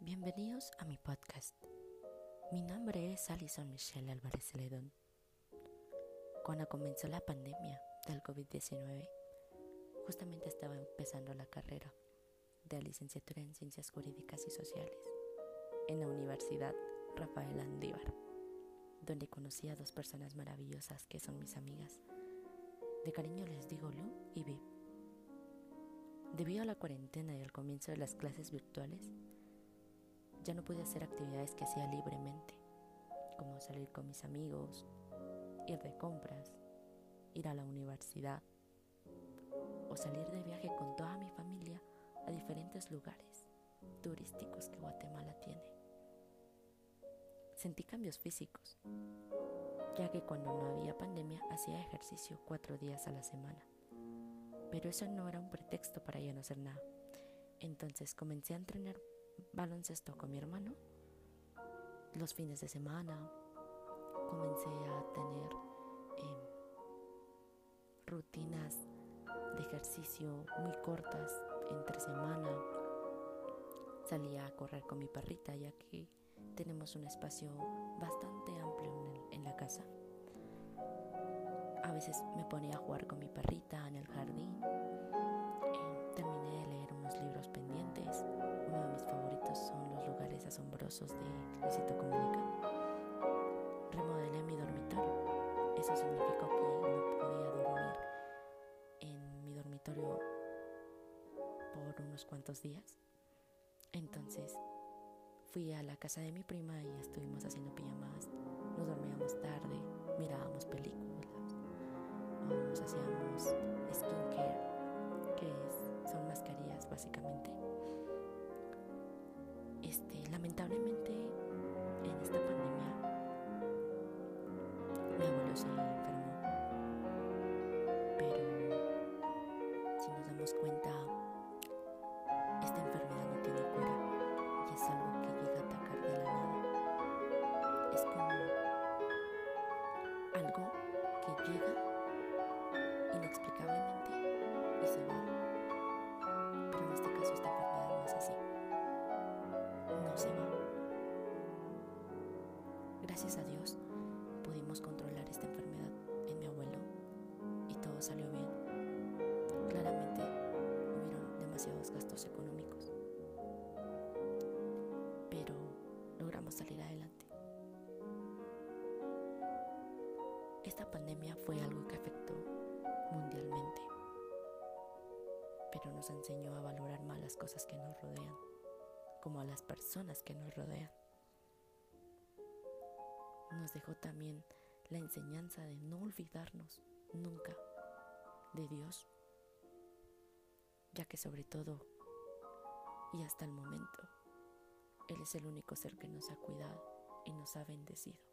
Bienvenidos a mi podcast. Mi nombre es Alison Michelle Álvarez Celedón. Cuando comenzó la pandemia del COVID-19, justamente estaba empezando la carrera de licenciatura en Ciencias Jurídicas y Sociales en la Universidad Rafael Andívar, donde conocí a dos personas maravillosas que son mis amigas. De cariño les digo Lu y Viv. Debido a la cuarentena y al comienzo de las clases virtuales, ya no pude hacer actividades que hacía libremente, como salir con mis amigos, ir de compras, ir a la universidad o salir de viaje con toda mi familia a diferentes lugares turísticos que Guatemala tiene. Sentí cambios físicos, ya que cuando no había pandemia hacía ejercicio cuatro días a la semana. Pero eso no era un pretexto para ya no hacer nada. Entonces comencé a entrenar baloncesto con mi hermano. Los fines de semana comencé a tener em, rutinas de ejercicio muy cortas entre semana. Salía a correr con mi perrita ya que tenemos un espacio bastante amplio en, en la casa. A veces me ponía a jugar con mi perrita asombrosos de Luisito Comunica. Remodelé mi dormitorio. Eso significó que no podía dormir en mi dormitorio por unos cuantos días. Entonces fui a la casa de mi prima y estuvimos haciendo pijamas. Nos dormíamos tarde, mirábamos películas, nos hacíamos skincare, que son mascarillas básicamente. Este, lamentablemente Gracias a Dios pudimos controlar esta enfermedad en mi abuelo y todo salió bien. Claramente hubieron demasiados gastos económicos, pero logramos salir adelante. Esta pandemia fue algo que afectó mundialmente, pero nos enseñó a valorar más las cosas que nos rodean como a las personas que nos rodean. Nos dejó también la enseñanza de no olvidarnos nunca de Dios, ya que sobre todo y hasta el momento, Él es el único ser que nos ha cuidado y nos ha bendecido.